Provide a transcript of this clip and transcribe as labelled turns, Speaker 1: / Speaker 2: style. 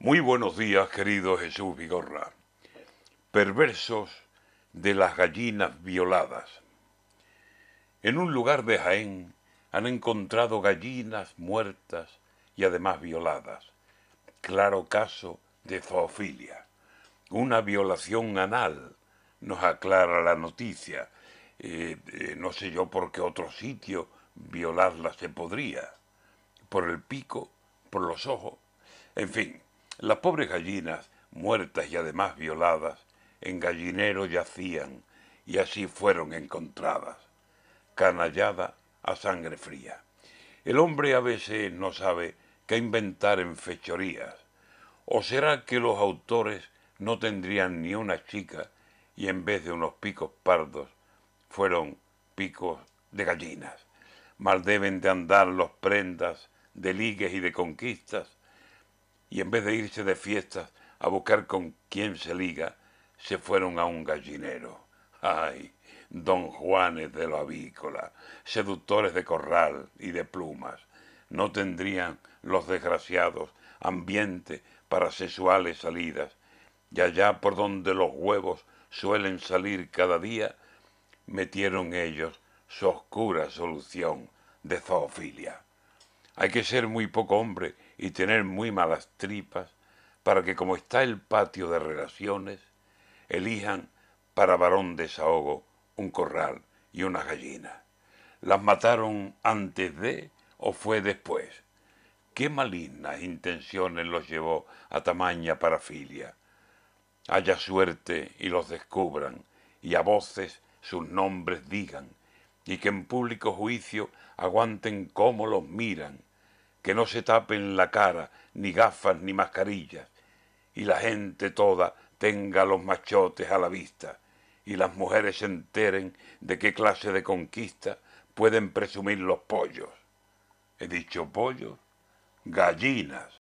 Speaker 1: Muy buenos días, querido Jesús Vigorra. Perversos de las gallinas violadas. En un lugar de Jaén han encontrado gallinas muertas y además violadas. Claro caso de zoofilia. Una violación anal, nos aclara la noticia. Eh, eh, no sé yo por qué otro sitio violarla se podría. Por el pico, por los ojos. En fin, las pobres gallinas, muertas y además violadas, en gallinero yacían y así fueron encontradas, canallada a sangre fría. El hombre a veces no sabe qué inventar en fechorías. ¿O será que los autores no tendrían ni una chica y en vez de unos picos pardos fueron picos de gallinas? Mal deben de andar los prendas de ligues y de conquistas, y en vez de irse de fiestas a buscar con quién se liga, se fueron a un gallinero. ¡Ay! Don Juanes de lo avícola, seductores de corral y de plumas, no tendrían los desgraciados ambiente para sexuales salidas, y allá por donde los huevos suelen salir cada día, metieron ellos su oscura solución de zoofilia. Hay que ser muy poco hombre y tener muy malas tripas para que como está el patio de relaciones, elijan para varón desahogo un corral y una gallina. ¿Las mataron antes de o fue después? ¿Qué malignas intenciones los llevó a tamaña parafilia? Haya suerte y los descubran, y a voces sus nombres digan, y que en público juicio aguanten cómo los miran, que no se tapen la cara, ni gafas ni mascarillas, y la gente toda tenga los machotes a la vista, y las mujeres se enteren de qué clase de conquista pueden presumir los pollos. He dicho pollos, gallinas.